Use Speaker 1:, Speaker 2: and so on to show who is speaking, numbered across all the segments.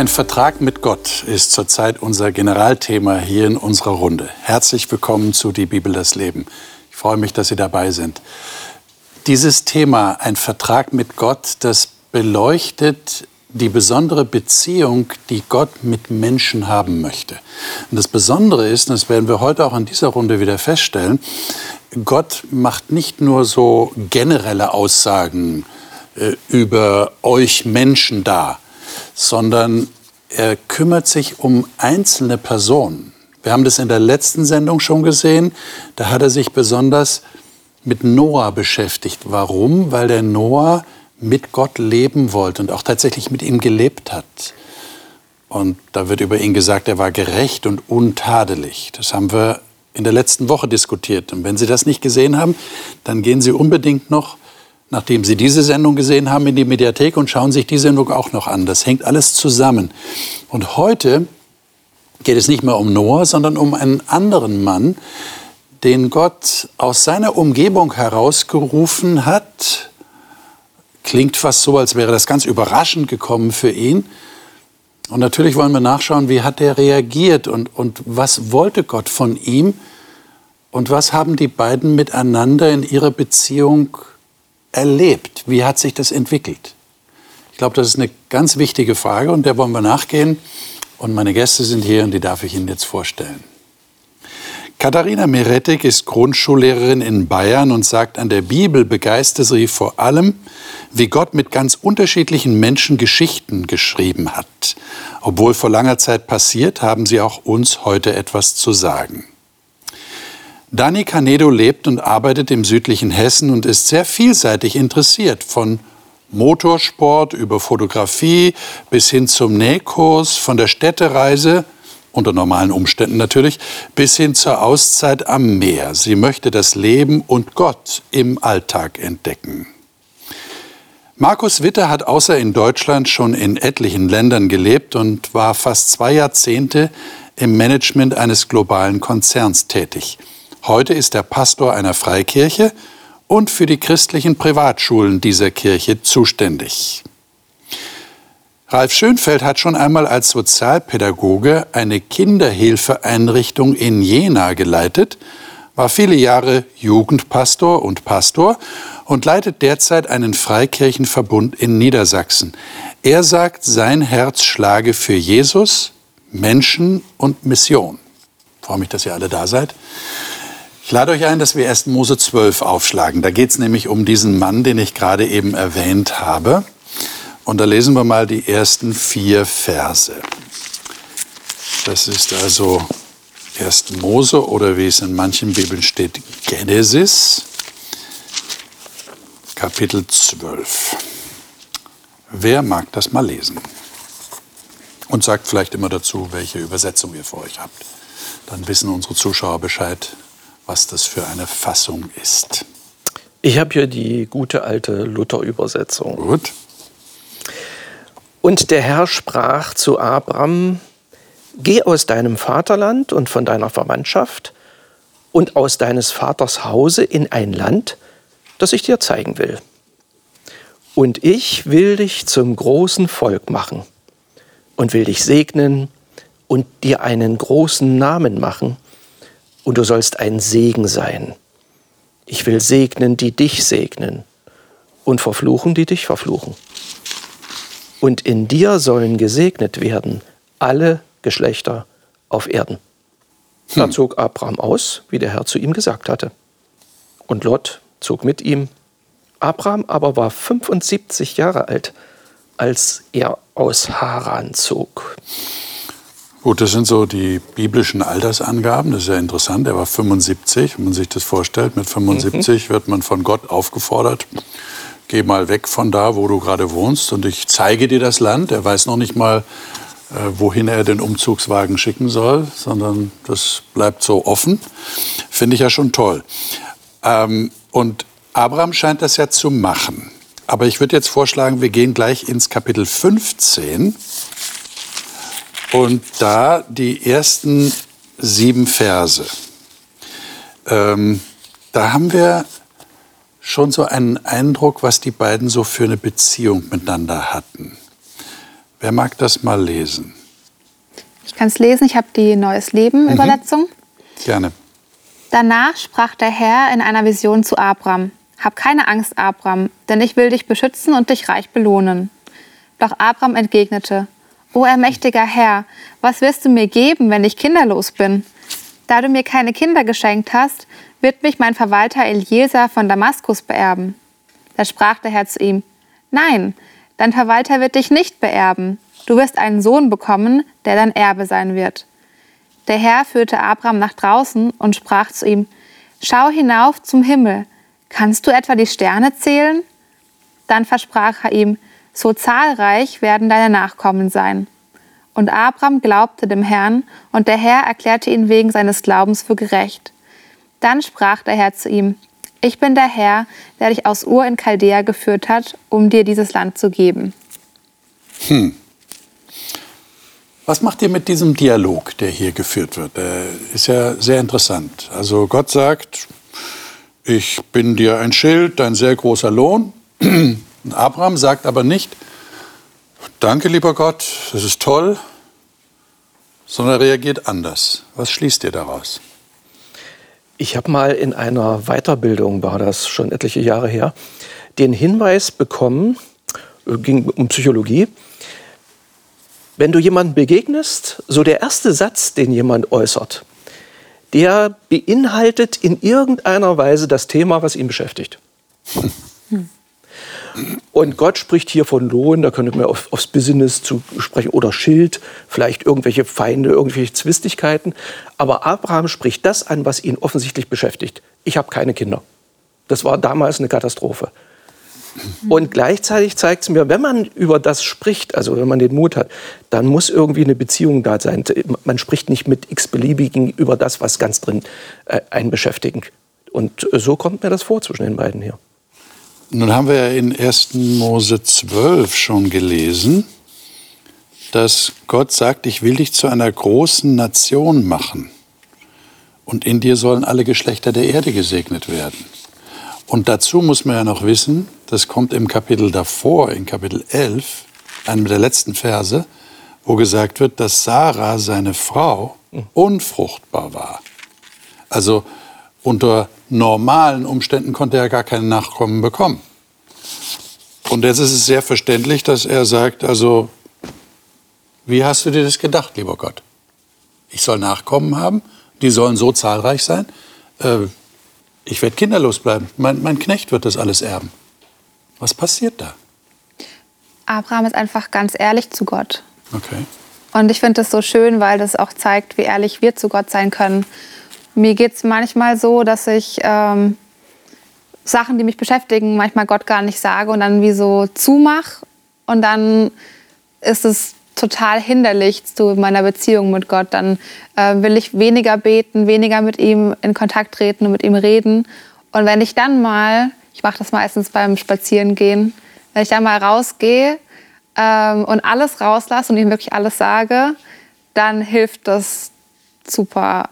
Speaker 1: Ein Vertrag mit Gott ist zurzeit unser Generalthema hier in unserer Runde. Herzlich willkommen zu Die Bibel das Leben. Ich freue mich, dass Sie dabei sind. Dieses Thema, ein Vertrag mit Gott, das beleuchtet die besondere Beziehung, die Gott mit Menschen haben möchte. Und das Besondere ist, und das werden wir heute auch in dieser Runde wieder feststellen, Gott macht nicht nur so generelle Aussagen äh, über euch Menschen da, sondern er kümmert sich um einzelne Personen. Wir haben das in der letzten Sendung schon gesehen. Da hat er sich besonders mit Noah beschäftigt. Warum? Weil der Noah mit Gott leben wollte und auch tatsächlich mit ihm gelebt hat. Und da wird über ihn gesagt, er war gerecht und untadelig. Das haben wir in der letzten Woche diskutiert. Und wenn Sie das nicht gesehen haben, dann gehen Sie unbedingt noch nachdem Sie diese Sendung gesehen haben, in die Mediathek und schauen sich die Sendung auch noch an. Das hängt alles zusammen. Und heute geht es nicht mehr um Noah, sondern um einen anderen Mann, den Gott aus seiner Umgebung herausgerufen hat. Klingt fast so, als wäre das ganz überraschend gekommen für ihn. Und natürlich wollen wir nachschauen, wie hat er reagiert und, und was wollte Gott von ihm und was haben die beiden miteinander in ihrer Beziehung erlebt? Wie hat sich das entwickelt? Ich glaube, das ist eine ganz wichtige Frage und der wollen wir nachgehen. Und meine Gäste sind hier und die darf ich Ihnen jetzt vorstellen. Katharina Meretik ist Grundschullehrerin in Bayern und sagt, an der Bibel begeistert sie vor allem, wie Gott mit ganz unterschiedlichen Menschen Geschichten geschrieben hat. Obwohl vor langer Zeit passiert, haben sie auch uns heute etwas zu sagen. Dani Canedo lebt und arbeitet im südlichen Hessen und ist sehr vielseitig interessiert, von Motorsport über Fotografie bis hin zum Nähkurs, von der Städtereise, unter normalen Umständen natürlich, bis hin zur Auszeit am Meer. Sie möchte das Leben und Gott im Alltag entdecken. Markus Witter hat außer in Deutschland schon in etlichen Ländern gelebt und war fast zwei Jahrzehnte im Management eines globalen Konzerns tätig. Heute ist er Pastor einer Freikirche und für die christlichen Privatschulen dieser Kirche zuständig. Ralf Schönfeld hat schon einmal als Sozialpädagoge eine Kinderhilfeeinrichtung in Jena geleitet, war viele Jahre Jugendpastor und Pastor und leitet derzeit einen Freikirchenverbund in Niedersachsen. Er sagt, sein Herz schlage für Jesus, Menschen und Mission. Ich freue mich, dass ihr alle da seid. Ich lade euch ein, dass wir 1. Mose 12 aufschlagen. Da geht es nämlich um diesen Mann, den ich gerade eben erwähnt habe. Und da lesen wir mal die ersten vier Verse. Das ist also 1. Mose oder wie es in manchen Bibeln steht, Genesis, Kapitel 12. Wer mag das mal lesen? Und sagt vielleicht immer dazu, welche Übersetzung ihr vor euch habt. Dann wissen unsere Zuschauer Bescheid, was das für eine Fassung ist.
Speaker 2: Ich habe hier die gute alte Luther-Übersetzung.
Speaker 1: Gut.
Speaker 2: Und der Herr sprach zu Abram, Geh aus deinem Vaterland und von deiner Verwandtschaft und aus deines Vaters Hause in ein Land, das ich dir zeigen will. Und ich will dich zum großen Volk machen und will dich segnen und dir einen großen Namen machen und du sollst ein Segen sein. Ich will segnen, die dich segnen und verfluchen, die dich verfluchen. Und in dir sollen gesegnet werden alle Geschlechter auf Erden. Hm. Da zog Abraham aus, wie der Herr zu ihm gesagt hatte. Und Lot zog mit ihm. Abraham aber war 75 Jahre alt, als er aus Haran zog.
Speaker 1: Gut, das sind so die biblischen Altersangaben. Das ist ja interessant. Er war 75, wenn man sich das vorstellt. Mit 75 mhm. wird man von Gott aufgefordert, geh mal weg von da, wo du gerade wohnst und ich zeige dir das Land. Er weiß noch nicht mal, äh, wohin er den Umzugswagen schicken soll, sondern das bleibt so offen. Finde ich ja schon toll. Ähm, und Abraham scheint das ja zu machen. Aber ich würde jetzt vorschlagen, wir gehen gleich ins Kapitel 15 und da die ersten sieben Verse. Ähm, da haben wir schon so einen Eindruck, was die beiden so für eine Beziehung miteinander hatten. Wer mag das mal lesen?
Speaker 3: Ich kann es lesen, ich habe die Neues Leben mhm.
Speaker 1: Gerne.
Speaker 3: Danach sprach der Herr in einer Vision zu Abram: Hab keine Angst, Abram, denn ich will dich beschützen und dich reich belohnen. Doch Abram entgegnete: O ermächtiger Herr, was wirst du mir geben, wenn ich kinderlos bin? Da du mir keine Kinder geschenkt hast, wird mich mein Verwalter Eliezer von Damaskus beerben. Da sprach der Herr zu ihm: Nein, dein Verwalter wird dich nicht beerben. Du wirst einen Sohn bekommen, der dein Erbe sein wird. Der Herr führte Abraham nach draußen und sprach zu ihm, Schau hinauf zum Himmel, kannst du etwa die Sterne zählen? Dann versprach er ihm, so zahlreich werden deine Nachkommen sein. Und Abraham glaubte dem Herrn, und der Herr erklärte ihn wegen seines Glaubens für gerecht. Dann sprach der Herr zu ihm, ich bin der Herr, der dich aus Ur in Chaldea geführt hat, um dir dieses Land zu geben.
Speaker 1: Hm. Was macht ihr mit diesem Dialog, der hier geführt wird? Der ist ja sehr interessant. Also Gott sagt, ich bin dir ein Schild, dein sehr großer Lohn. Und Abraham sagt aber nicht, danke lieber Gott, das ist toll, sondern reagiert anders. Was schließt ihr daraus?
Speaker 2: Ich habe mal in einer Weiterbildung, war das schon etliche Jahre her, den Hinweis bekommen, äh, ging um Psychologie, wenn du jemandem begegnest, so der erste Satz, den jemand äußert, der beinhaltet in irgendeiner Weise das Thema, was ihn beschäftigt. Und Gott spricht hier von Lohn, da könnte man auf, aufs Business zu sprechen oder Schild, vielleicht irgendwelche Feinde, irgendwelche Zwistigkeiten. Aber Abraham spricht das an, was ihn offensichtlich beschäftigt. Ich habe keine Kinder. Das war damals eine Katastrophe. Und gleichzeitig zeigt es mir, wenn man über das spricht, also wenn man den Mut hat, dann muss irgendwie eine Beziehung da sein. Man spricht nicht mit x-beliebigen über das, was ganz drin äh, einen beschäftigt. Und so kommt mir das vor zwischen den beiden hier.
Speaker 1: Nun haben wir ja in 1. Mose 12 schon gelesen, dass Gott sagt, ich will dich zu einer großen Nation machen und in dir sollen alle Geschlechter der Erde gesegnet werden. Und dazu muss man ja noch wissen, das kommt im Kapitel davor, in Kapitel 11, einem der letzten Verse, wo gesagt wird, dass Sarah, seine Frau, unfruchtbar war. Also unter normalen Umständen konnte er gar keine Nachkommen bekommen. Und jetzt ist es sehr verständlich, dass er sagt, also, wie hast du dir das gedacht, lieber Gott? Ich soll Nachkommen haben, die sollen so zahlreich sein. Äh, ich werde kinderlos bleiben. Mein, mein Knecht wird das alles erben. Was passiert da?
Speaker 3: Abraham ist einfach ganz ehrlich zu Gott.
Speaker 1: Okay.
Speaker 3: Und ich finde das so schön, weil das auch zeigt, wie ehrlich wir zu Gott sein können. Mir geht es manchmal so, dass ich ähm, Sachen, die mich beschäftigen, manchmal Gott gar nicht sage und dann wie so zumach. Und dann ist es total hinderlich zu meiner Beziehung mit Gott. Dann äh, will ich weniger beten, weniger mit ihm in Kontakt treten und mit ihm reden. Und wenn ich dann mal, ich mache das meistens beim Spazierengehen, wenn ich dann mal rausgehe ähm, und alles rauslasse und ihm wirklich alles sage, dann hilft das super,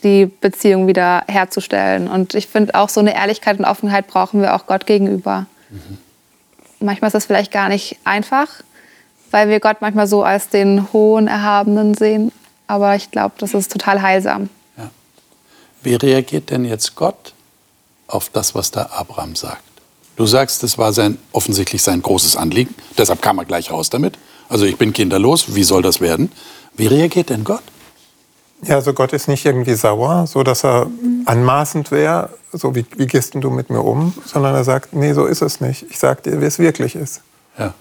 Speaker 3: die Beziehung wieder herzustellen. Und ich finde auch so eine Ehrlichkeit und Offenheit brauchen wir auch Gott gegenüber. Mhm. Manchmal ist das vielleicht gar nicht einfach, weil wir Gott manchmal so als den hohen Erhabenen sehen. Aber ich glaube, das ist total heilsam. Ja.
Speaker 1: Wie reagiert denn jetzt Gott auf das, was da Abraham sagt? Du sagst, das war sein, offensichtlich sein großes Anliegen. Deshalb kam er gleich raus damit. Also ich bin kinderlos, wie soll das werden? Wie reagiert denn Gott?
Speaker 4: Ja, also Gott ist nicht irgendwie sauer, so dass er anmaßend wäre, so wie, wie gehst du mit mir um, sondern er sagt, nee, so ist es nicht. Ich sag dir, wie es wirklich ist.
Speaker 1: Ja.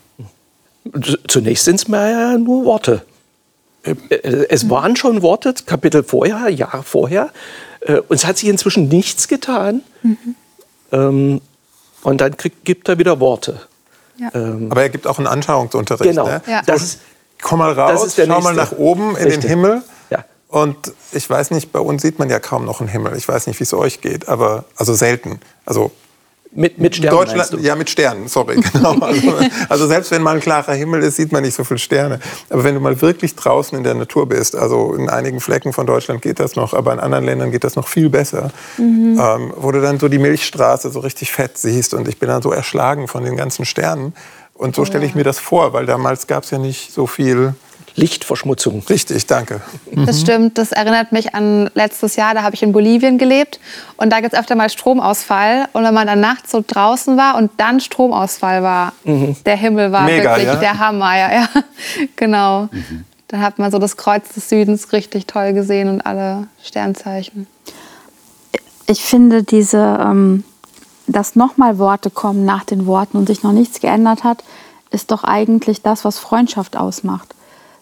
Speaker 2: Zunächst sind es mir ja nur Worte. Äh, es waren schon Worte, Kapitel vorher, Jahr vorher. Äh, und es hat sich inzwischen nichts getan. Mhm. Und dann kriegt, gibt er wieder Worte.
Speaker 4: Ja. Ähm, Aber er gibt auch einen Anschauungsunterricht.
Speaker 2: Genau.
Speaker 4: Ne?
Speaker 2: Ja.
Speaker 4: Das, Komm mal raus, schau mal nach oben in Richtig. den Himmel. Ja. Und ich weiß nicht, bei uns sieht man ja kaum noch einen Himmel. Ich weiß nicht, wie es euch geht, aber also selten. Also
Speaker 2: mit, mit Sternen? Deutschland,
Speaker 4: ja, mit Sternen, sorry. Genau. Also, also, selbst wenn mal ein klarer Himmel ist, sieht man nicht so viele Sterne. Aber wenn du mal wirklich draußen in der Natur bist, also in einigen Flecken von Deutschland geht das noch, aber in anderen Ländern geht das noch viel besser, mhm. ähm, wo du dann so die Milchstraße so richtig fett siehst und ich bin dann so erschlagen von den ganzen Sternen. Und so stelle ich mir das vor, weil damals gab es ja nicht so viel
Speaker 2: Lichtverschmutzung.
Speaker 4: Richtig, danke.
Speaker 3: Das stimmt, das erinnert mich an letztes Jahr, da habe ich in Bolivien gelebt und da gibt es öfter mal Stromausfall und wenn man dann nachts so draußen war und dann Stromausfall war, der Himmel war
Speaker 4: Mega,
Speaker 3: wirklich
Speaker 4: ja?
Speaker 3: der Hammer, ja, ja. genau. Dann hat man so das Kreuz des Südens richtig toll gesehen und alle Sternzeichen.
Speaker 5: ich finde diese, ähm, dass nochmal Worte kommen nach den Worten und sich noch nichts geändert hat, ist doch eigentlich das, was Freundschaft ausmacht.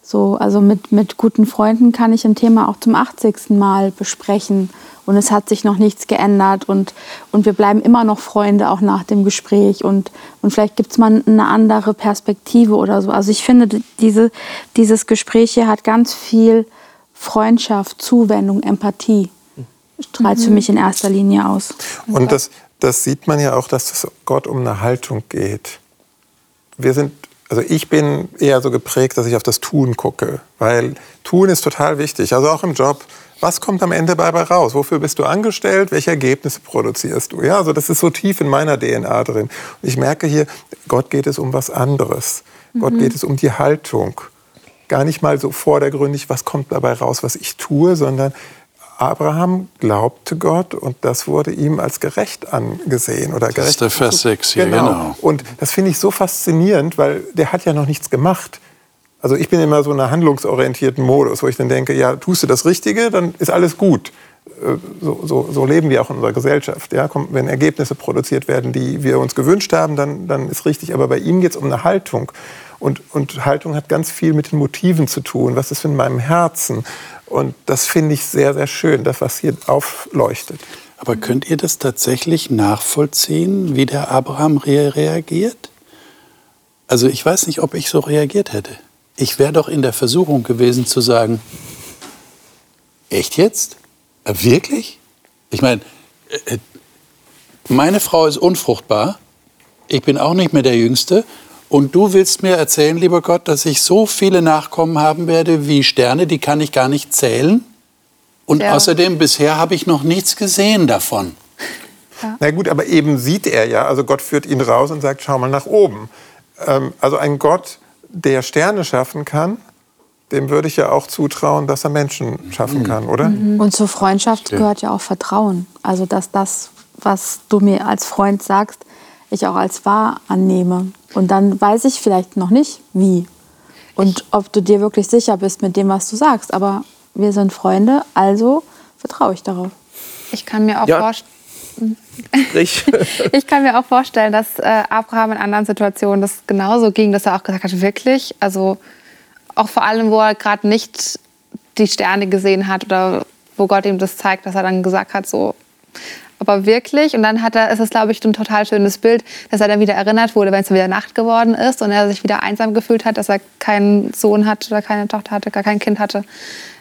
Speaker 5: So, also mit, mit guten Freunden kann ich ein Thema auch zum 80. Mal besprechen und es hat sich noch nichts geändert und, und wir bleiben immer noch Freunde auch nach dem Gespräch und, und vielleicht gibt es mal eine andere Perspektive oder so. Also ich finde, die- diese, dieses Gespräch hier hat ganz viel Freundschaft, Zuwendung, Empathie. Strahlt für mich in erster Linie aus.
Speaker 4: Und das, das sieht man ja auch, dass es Gott um eine Haltung geht. Wir sind, also ich bin eher so geprägt, dass ich auf das Tun gucke, weil Tun ist total wichtig. Also auch im Job. Was kommt am Ende dabei raus? Wofür bist du angestellt? Welche Ergebnisse produzierst du? Ja, also das ist so tief in meiner DNA drin. Und ich merke hier, Gott geht es um was anderes. Gott geht es um die Haltung. Gar nicht mal so vordergründig, was kommt dabei raus, was ich tue, sondern Abraham glaubte Gott und das wurde ihm als gerecht angesehen oder gerecht.
Speaker 1: ist der Vers 6 hier, genau.
Speaker 4: Und das finde ich so faszinierend, weil der hat ja noch nichts gemacht. Also ich bin immer so in einer handlungsorientierten Modus, wo ich dann denke, ja, tust du das Richtige, dann ist alles gut. Äh, So, so, so leben wir auch in unserer Gesellschaft. Ja? Wenn Ergebnisse produziert werden, die wir uns gewünscht haben, dann, dann ist richtig. Aber bei ihm geht es um eine Haltung. Und, und Haltung hat ganz viel mit den Motiven zu tun. Was ist in meinem Herzen? Und das finde ich sehr, sehr schön, das, was hier aufleuchtet.
Speaker 1: Aber könnt ihr das tatsächlich nachvollziehen, wie der Abraham re reagiert? Also ich weiß nicht, ob ich so reagiert hätte. Ich wäre doch in der Versuchung gewesen zu sagen, echt jetzt? Wirklich? Ich meine, äh, äh, meine Frau ist unfruchtbar, ich bin auch nicht mehr der Jüngste und du willst mir erzählen, lieber Gott, dass ich so viele Nachkommen haben werde wie Sterne, die kann ich gar nicht zählen? Und
Speaker 3: Ja.
Speaker 1: außerdem, bisher habe ich noch nichts gesehen davon.
Speaker 4: Na gut, aber eben sieht er ja, also Gott führt ihn raus und sagt, schau mal nach oben. Ähm, also ein Gott, der Sterne schaffen kann, dem würde ich ja auch zutrauen, dass er Menschen schaffen kann, oder?
Speaker 5: Und zur Freundschaft gehört ja auch Vertrauen. Also, dass das, was du mir als Freund sagst, ich auch als wahr annehme. Und dann weiß ich vielleicht noch nicht, wie. Und ob du dir wirklich sicher bist mit dem, was du sagst. Aber wir sind Freunde, also vertraue ich darauf.
Speaker 3: Ich kann mir auch
Speaker 2: Ja.
Speaker 3: vorstellen,
Speaker 2: Sprich.
Speaker 3: Ich kann mir auch vorstellen, dass äh, Abraham in anderen Situationen das genauso ging, dass er auch gesagt hat, wirklich, also auch vor allem, wo er gerade nicht die Sterne gesehen hat oder wo Gott ihm das zeigt, dass er dann gesagt hat, so, aber wirklich. Und dann hat er, ist es, glaube ich, ein total schönes Bild, dass er dann wieder erinnert wurde, wenn es wieder Nacht geworden ist und er sich wieder einsam gefühlt hat, dass er keinen Sohn hat oder keine Tochter hatte, gar kein Kind hatte.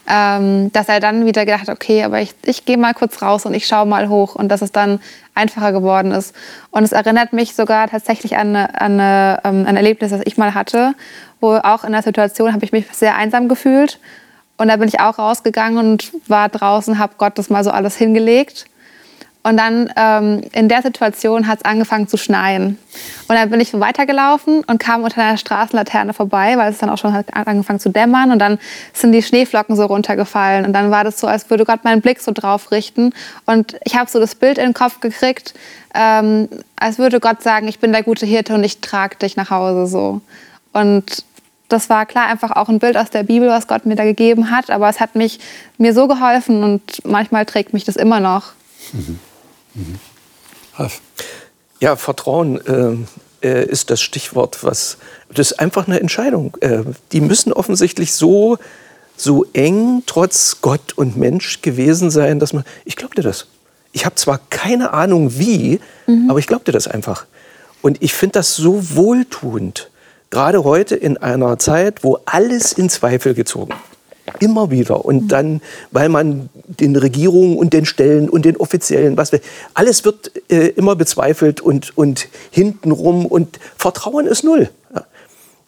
Speaker 3: Ähm, dass er dann wieder gedacht hat, okay, aber ich, ich gehe mal kurz raus und ich schaue mal hoch und dass es dann einfacher geworden ist. Und es erinnert mich sogar tatsächlich an, eine, an eine, ähm, ein Erlebnis, das ich mal hatte, wo auch in der Situation habe ich mich sehr einsam gefühlt. Und da bin ich auch rausgegangen und war draußen, habe Gott das mal so alles hingelegt. Und dann ähm, in der Situation hat es angefangen zu schneien. Und dann bin ich weitergelaufen und kam unter einer Straßenlaterne vorbei, weil es dann auch schon hat angefangen zu dämmern. Und dann sind die Schneeflocken so runtergefallen. Und dann war das so, als würde Gott meinen Blick so drauf richten. Und ich habe so das Bild in den Kopf gekriegt, ähm, als würde Gott sagen, ich bin der gute Hirte und ich trage dich nach Hause so. Und das war klar einfach auch ein Bild aus der Bibel, was Gott mir da gegeben hat. Aber es hat mich mir so geholfen und manchmal trägt mich das immer noch.
Speaker 1: Ralf.
Speaker 2: Ja, Vertrauen äh, äh, ist das Stichwort, was das ist einfach eine Entscheidung. Äh, die müssen offensichtlich so so eng trotz Gott und Mensch gewesen sein, dass man ich glaubte das. Ich habe zwar keine Ahnung wie, aber ich glaubte das einfach. Und ich finde das so wohltuend, gerade heute in einer Zeit, wo alles in Zweifel gezogen Immer wieder. Und dann, weil man den Regierungen und den Stellen und den Offiziellen, was wir, alles wird äh, immer bezweifelt und, und hintenrum und Vertrauen ist null. Ja.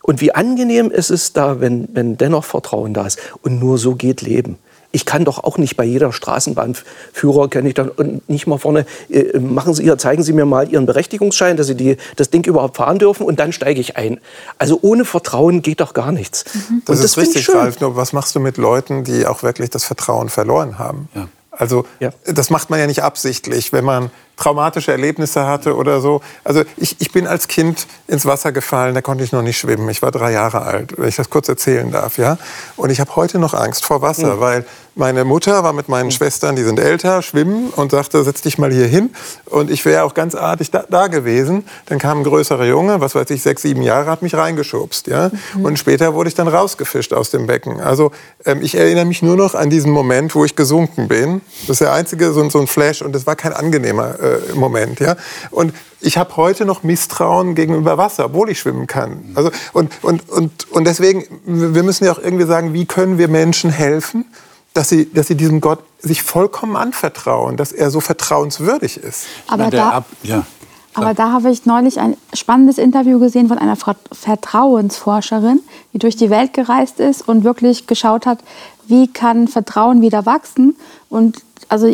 Speaker 2: Und wie angenehm ist es da, wenn, wenn dennoch Vertrauen da ist. Und nur so geht Leben. Ich kann doch auch nicht bei jeder Straßenbahnführer, kenne ich dann nicht mal vorne, äh, machen Sie ihr, zeigen Sie mir mal Ihren Berechtigungsschein, dass Sie die, das Ding überhaupt fahren dürfen und dann steige ich ein. Also ohne Vertrauen geht doch gar nichts.
Speaker 4: Mhm. Das, das, ist richtig, Ralf. Nur was machst du mit Leuten, die auch wirklich das Vertrauen verloren haben? Ja. Also ja. das macht man ja nicht absichtlich, wenn man traumatische Erlebnisse hatte oder so. Also ich, ich bin als Kind ins Wasser gefallen, da konnte ich noch nicht schwimmen. Ich war drei Jahre alt, wenn ich das kurz erzählen darf. Ja? Und ich habe heute noch Angst vor Wasser, mhm. weil meine Mutter war mit meinen mhm. Schwestern, die sind älter, schwimmen und sagte, setz dich mal hier hin. Und ich wäre auch ganz artig da, da, gewesen. Dann kam ein größerer Junge, was weiß ich, sechs, sieben Jahre, hat mich reingeschubst. Ja? Mhm. Und später wurde ich dann rausgefischt aus dem Becken. Also ähm, ich erinnere mich nur noch an diesen Moment, wo ich gesunken bin. Das ist der einzige so, so ein Flash und das war kein angenehmer äh, Moment. Ja? Und ich habe heute noch Misstrauen gegenüber Wasser, obwohl ich schwimmen kann. Also, und, und, und, und deswegen, wir müssen ja auch irgendwie sagen, wie können wir Menschen helfen, dass sie, dass sie diesem Gott sich vollkommen anvertrauen, dass er so vertrauenswürdig ist.
Speaker 5: Aber da, ja. aber da habe ich neulich ein spannendes Interview gesehen von einer Vertrauensforscherin, die durch die Welt gereist ist und wirklich geschaut hat, wie kann Vertrauen wieder wachsen. Und also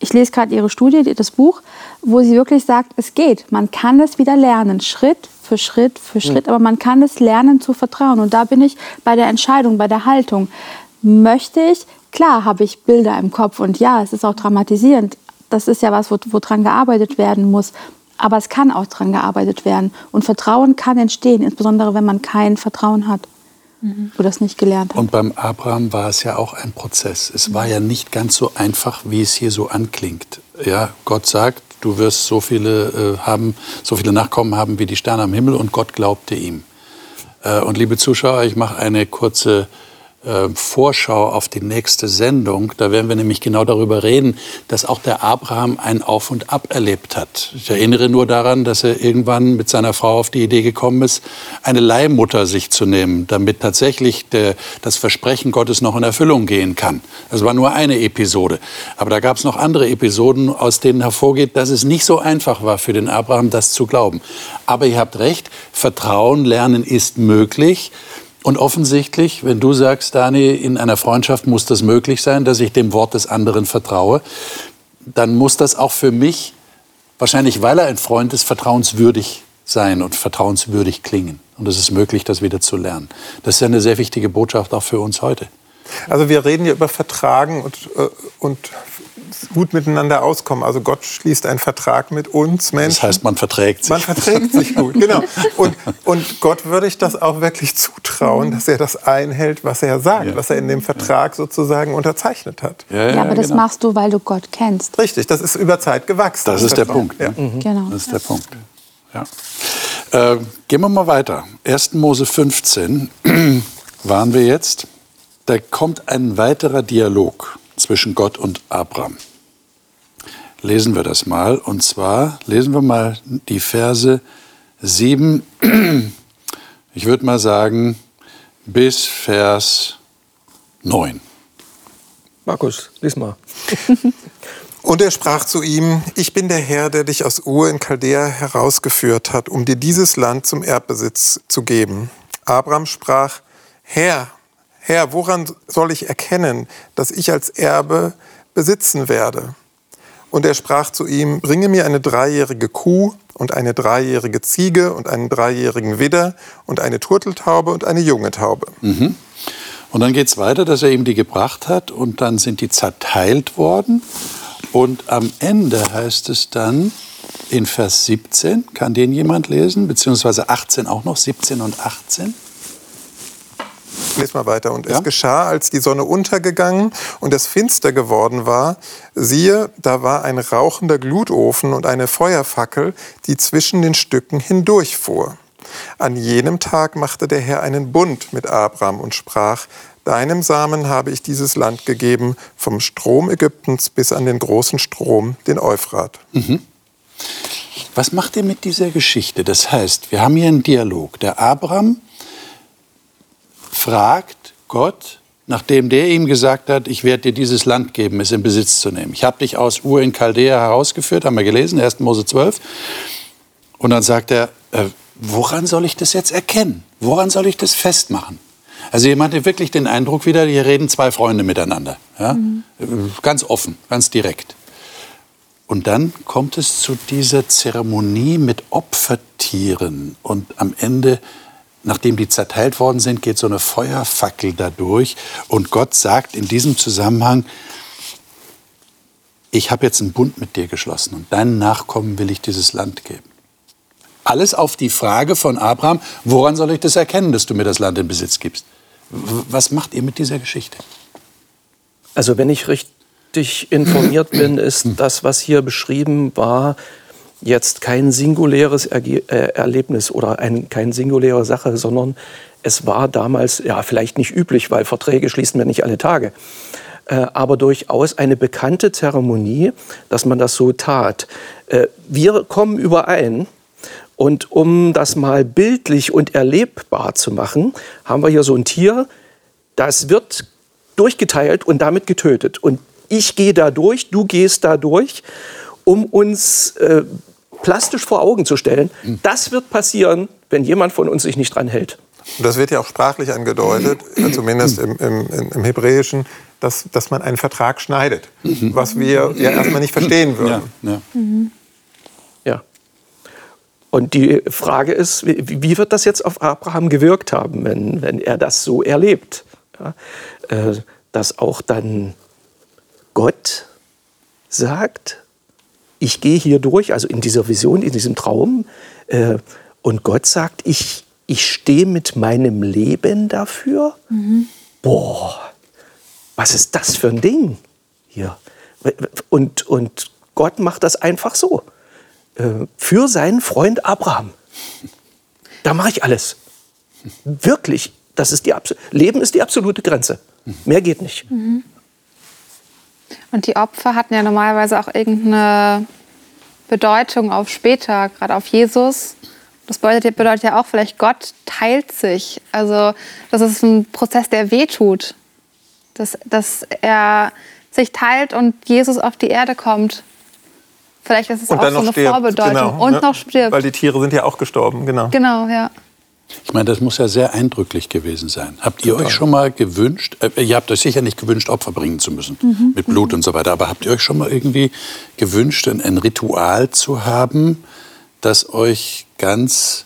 Speaker 5: ich lese gerade ihre Studie, das Buch, wo sie wirklich sagt, es geht. Man kann es wieder lernen, Schritt für Schritt für Schritt, mhm. aber man kann es lernen zu vertrauen. Und da bin ich bei der Entscheidung, bei der Haltung. Möchte ich, klar habe ich Bilder im Kopf und ja, es ist auch dramatisierend. Das ist ja was, woran wo gearbeitet werden muss. Aber es kann auch dran gearbeitet werden. Und Vertrauen kann entstehen, insbesondere wenn man kein Vertrauen hat mhm. oder es nicht gelernt hat.
Speaker 1: Und beim Abraham war es ja auch ein Prozess. Es war ja nicht ganz so einfach, wie es hier so anklingt. Ja, Gott sagt, du wirst so viele äh, haben, so viele Nachkommen haben wie die Sterne am Himmel und Gott glaubte ihm. Äh, und liebe Zuschauer, ich mache eine kurze äh, Vorschau auf die nächste Sendung. Da werden wir nämlich genau darüber reden, dass auch der Abraham ein Auf und Ab erlebt hat. Ich erinnere nur daran, dass er irgendwann mit seiner Frau auf die Idee gekommen ist, eine Leihmutter sich zu nehmen, damit tatsächlich der, das Versprechen Gottes noch in Erfüllung gehen kann. Das war nur eine Episode. Aber da gab es noch andere Episoden, aus denen hervorgeht, dass es nicht so einfach war für den Abraham, das zu glauben. Aber ihr habt recht, Vertrauen lernen ist möglich. Und offensichtlich, wenn du sagst, Dani, in einer Freundschaft muss das möglich sein, dass ich dem Wort des anderen vertraue, dann muss das auch für mich, wahrscheinlich weil er ein Freund ist, vertrauenswürdig sein und vertrauenswürdig klingen. Und es ist möglich, das wieder zu lernen. Das ist ja eine sehr wichtige Botschaft auch für uns heute.
Speaker 4: Also wir reden hier über Vertragen und, äh, und gut miteinander auskommen. Also Gott schließt einen Vertrag mit uns Menschen.
Speaker 1: Das heißt, man verträgt sich.
Speaker 4: Man verträgt sich gut, genau. Und, und Gott würde ich das auch wirklich zutrauen, dass er das einhält, was er sagt, ja. was er in dem Vertrag sozusagen unterzeichnet hat.
Speaker 5: Ja, ja, ja aber das genau. machst du, weil du Gott kennst.
Speaker 4: Richtig, das ist über Zeit gewachsen.
Speaker 1: Das, das ist der Punkt. Ja. Mhm. Genau. Das ist der Punkt. Ja. Äh, gehen wir mal weiter. 1. Mose 15 waren wir jetzt. Da kommt ein weiterer Dialog zwischen Gott und Abraham lesen wir das mal. Und zwar lesen wir mal die Verse 7, ich würde mal sagen, bis Vers 9.
Speaker 2: Markus, lies mal.
Speaker 4: Und er sprach zu ihm, ich bin der Herr, der dich aus Ur in Chaldea herausgeführt hat, um dir dieses Land zum Erbbesitz zu geben. Abraham sprach, Herr, Herr, woran soll ich erkennen, dass ich als Erbe besitzen werde? Und er sprach zu ihm, bringe mir eine dreijährige Kuh und eine dreijährige Ziege und einen dreijährigen Widder und eine Turteltaube und eine junge Taube.
Speaker 1: Mhm. Und dann geht es weiter, dass er ihm die gebracht hat und dann sind die zerteilt worden. Und am Ende heißt es dann in Vers 17, kann den jemand lesen, beziehungsweise 18 auch noch, 17 und 18
Speaker 4: lese mal weiter. Und ja? es geschah, als die Sonne untergegangen und es finster geworden war, siehe, da war ein rauchender Glutofen und eine Feuerfackel, die zwischen den Stücken hindurchfuhr. An jenem Tag machte der Herr einen Bund mit Abraham und sprach, Deinem Samen habe ich dieses Land gegeben, vom Strom Ägyptens bis an den großen Strom, den Euphrat. Mhm.
Speaker 1: Was macht ihr mit dieser Geschichte? Das heißt, wir haben hier einen Dialog. Der Abraham fragt Gott, nachdem der ihm gesagt hat, ich werde dir dieses Land geben, es in Besitz zu nehmen. Ich habe dich aus Ur in Chaldea herausgeführt, haben wir gelesen, 1. Mose 12. Und dann sagt er, äh, woran soll ich das jetzt erkennen? Woran soll ich das festmachen? Also ihr macht wirklich den Eindruck wieder, hier reden zwei Freunde miteinander. Ja? Ganz offen, ganz direkt. Und dann kommt es zu dieser Zeremonie mit Opfertieren. Und am Ende, nachdem die zerteilt worden sind, geht so eine Feuerfackel dadurch. Und Gott sagt in diesem Zusammenhang, ich habe jetzt einen Bund mit dir geschlossen und deinen Nachkommen will ich dieses Land geben. Alles auf die Frage von Abraham, woran soll ich das erkennen, dass du mir das Land in Besitz gibst? Was macht ihr mit dieser Geschichte?
Speaker 2: Also wenn ich richtig informiert bin, ist das, was hier beschrieben war, jetzt kein singuläres Erge äh, Erlebnis oder ein, keine singuläre Sache, sondern es war damals, ja, vielleicht nicht üblich, weil Verträge schließen wir nicht alle Tage, äh, aber durchaus eine bekannte Zeremonie, dass man das so tat. Äh, wir kommen überein, und um das mal bildlich und erlebbar zu machen, haben wir hier so ein Tier, das wird durchgeteilt und damit getötet. Und ich gehe da durch, du gehst da durch, um uns äh, plastisch vor Augen zu stellen, das wird passieren, wenn jemand von uns sich nicht dran hält.
Speaker 4: Und das wird ja auch sprachlich angedeutet, zumindest im, im, im Hebräischen, dass, dass man einen Vertrag schneidet, was wir ja erstmal nicht verstehen würden.
Speaker 2: Ja, ja. Mhm. ja. Und die Frage ist, wie, wie, wird das jetzt auf Abraham gewirkt haben, wenn, wenn er das so erlebt? Ja, äh, dass auch dann Gott sagt, ich gehe hier durch, also in dieser Vision, in diesem Traum, äh, und Gott sagt, ich, ich stehe mit meinem Leben dafür. Mhm. Boah, was ist das für ein Ding hier? Und, und Gott macht das einfach so. Äh, für seinen Freund Abraham. Da mache ich alles. Wirklich, das ist die Leben ist die absolute Grenze. Mehr geht nicht. Mhm.
Speaker 3: Und die Opfer hatten ja normalerweise auch irgendeine Bedeutung auf später, gerade auf Jesus. Das bedeutet, bedeutet ja auch vielleicht, Gott teilt sich. Also das ist ein Prozess, der wehtut dass, dass er sich teilt und Jesus auf die Erde kommt. Vielleicht ist es auch so eine stirbt. Vorbedeutung.
Speaker 4: Genau, und ne? noch stirbt. Weil die Tiere sind ja auch gestorben, genau.
Speaker 3: Genau, ja.
Speaker 1: Ich meine, das muss ja sehr eindrücklich gewesen sein. Habt ihr euch schon mal gewünscht, äh, ihr habt euch sicher nicht gewünscht, Opfer bringen zu müssen, mhm. mit Blut mhm. und so weiter, aber habt ihr euch schon mal irgendwie gewünscht, ein, ein Ritual zu haben, das euch ganz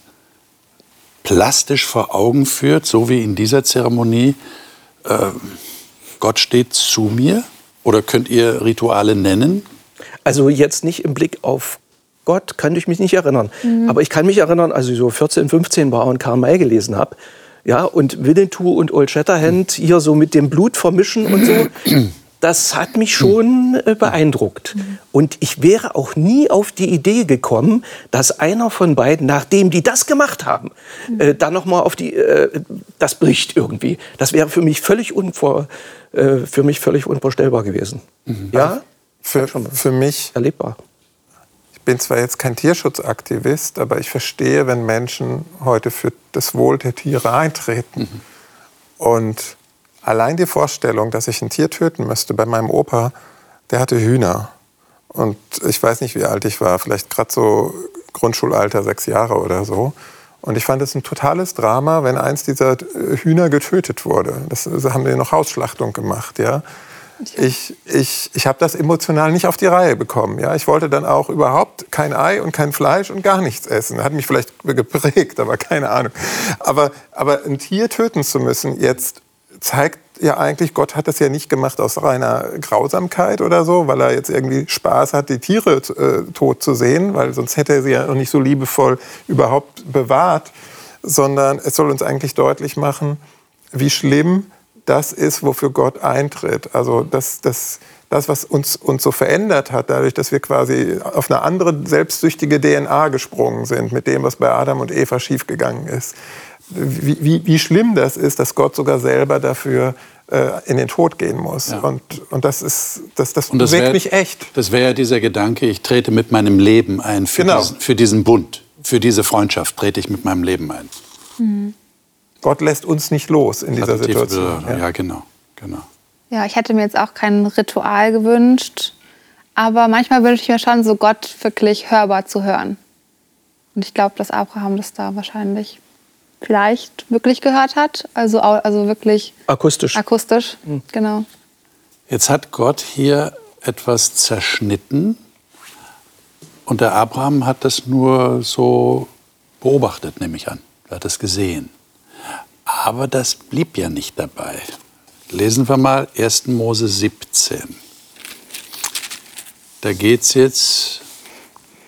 Speaker 1: plastisch vor Augen führt, so wie in dieser Zeremonie? Äh, Gott steht zu mir? Oder könnt ihr Rituale nennen?
Speaker 2: Also jetzt nicht im Blick auf Gott, kann ich mich nicht erinnern. Mhm. Aber ich kann mich erinnern, als ich so 14, 15 war und Karl May gelesen habe, ja, und Winnetou und Old Shatterhand hier so mit dem Blut vermischen und so. das hat mich schon äh, beeindruckt. Und ich wäre auch nie auf die Idee gekommen, dass einer von beiden, nachdem die das gemacht haben, äh, dann noch mal auf die, äh, das bricht irgendwie. Das wäre für mich völlig unvor, äh, für mich völlig unvorstellbar gewesen. Mhm. Ja,
Speaker 4: für, für mich
Speaker 2: erlebbar.
Speaker 4: Ich bin zwar jetzt kein Tierschutzaktivist, aber ich verstehe, wenn Menschen heute für das Wohl der Tiere eintreten. Mhm. Und allein die Vorstellung, dass ich ein Tier töten müsste, bei meinem Opa, der hatte Hühner. Und ich weiß nicht, wie alt ich war, vielleicht gerade so Grundschulalter, sechs Jahre oder so. Und ich fand es ein totales Drama, wenn eins dieser Hühner getötet wurde. Das, das haben die noch Hausschlachtung gemacht, ja. Ich, ich, ich habe das emotional nicht auf die Reihe bekommen. Ja? Ich wollte dann auch überhaupt kein Ei und kein Fleisch und gar nichts essen. Hat mich vielleicht geprägt, aber keine Ahnung. Aber, aber ein Tier töten zu müssen jetzt zeigt ja eigentlich, Gott hat das ja nicht gemacht aus reiner Grausamkeit oder so, weil er jetzt irgendwie Spaß hat, die Tiere äh, tot zu sehen, weil sonst hätte er sie ja noch nicht so liebevoll überhaupt bewahrt, sondern es soll uns eigentlich deutlich machen, wie schlimm das ist, wofür Gott eintritt. Also das, das, das was uns, uns so verändert hat, dadurch, dass wir quasi auf eine andere selbstsüchtige DNA gesprungen sind mit dem, was bei Adam und Eva schiefgegangen ist wie, wie, wie schlimm das ist, dass Gott sogar selber dafür äh, in den Tod gehen muss. Ja. Und, und das ist das, das,
Speaker 1: und das bewegt wär, mich echt. Das wäre ja dieser Gedanke, ich trete mit meinem Leben ein für, genau. diesen, für diesen Bund, für diese Freundschaft trete ich mit meinem Leben ein.
Speaker 4: Mhm. Gott lässt uns nicht los in dieser Situation.
Speaker 1: Ja. ja, genau, genau.
Speaker 3: Ja, ich hätte mir jetzt auch kein Ritual gewünscht, aber manchmal wünsche ich mir schon, so Gott wirklich hörbar zu hören. Und ich glaube, dass Abraham das da wahrscheinlich vielleicht wirklich gehört hat. Also, also wirklich
Speaker 2: Akustisch.
Speaker 3: akustisch. Genau.
Speaker 1: Jetzt hat Gott hier etwas zerschnitten und der Abraham hat das nur so beobachtet, nehme ich an. Er hat es gesehen. Aber das blieb ja nicht dabei. Lesen wir mal 1. Mose 17. Da geht es jetzt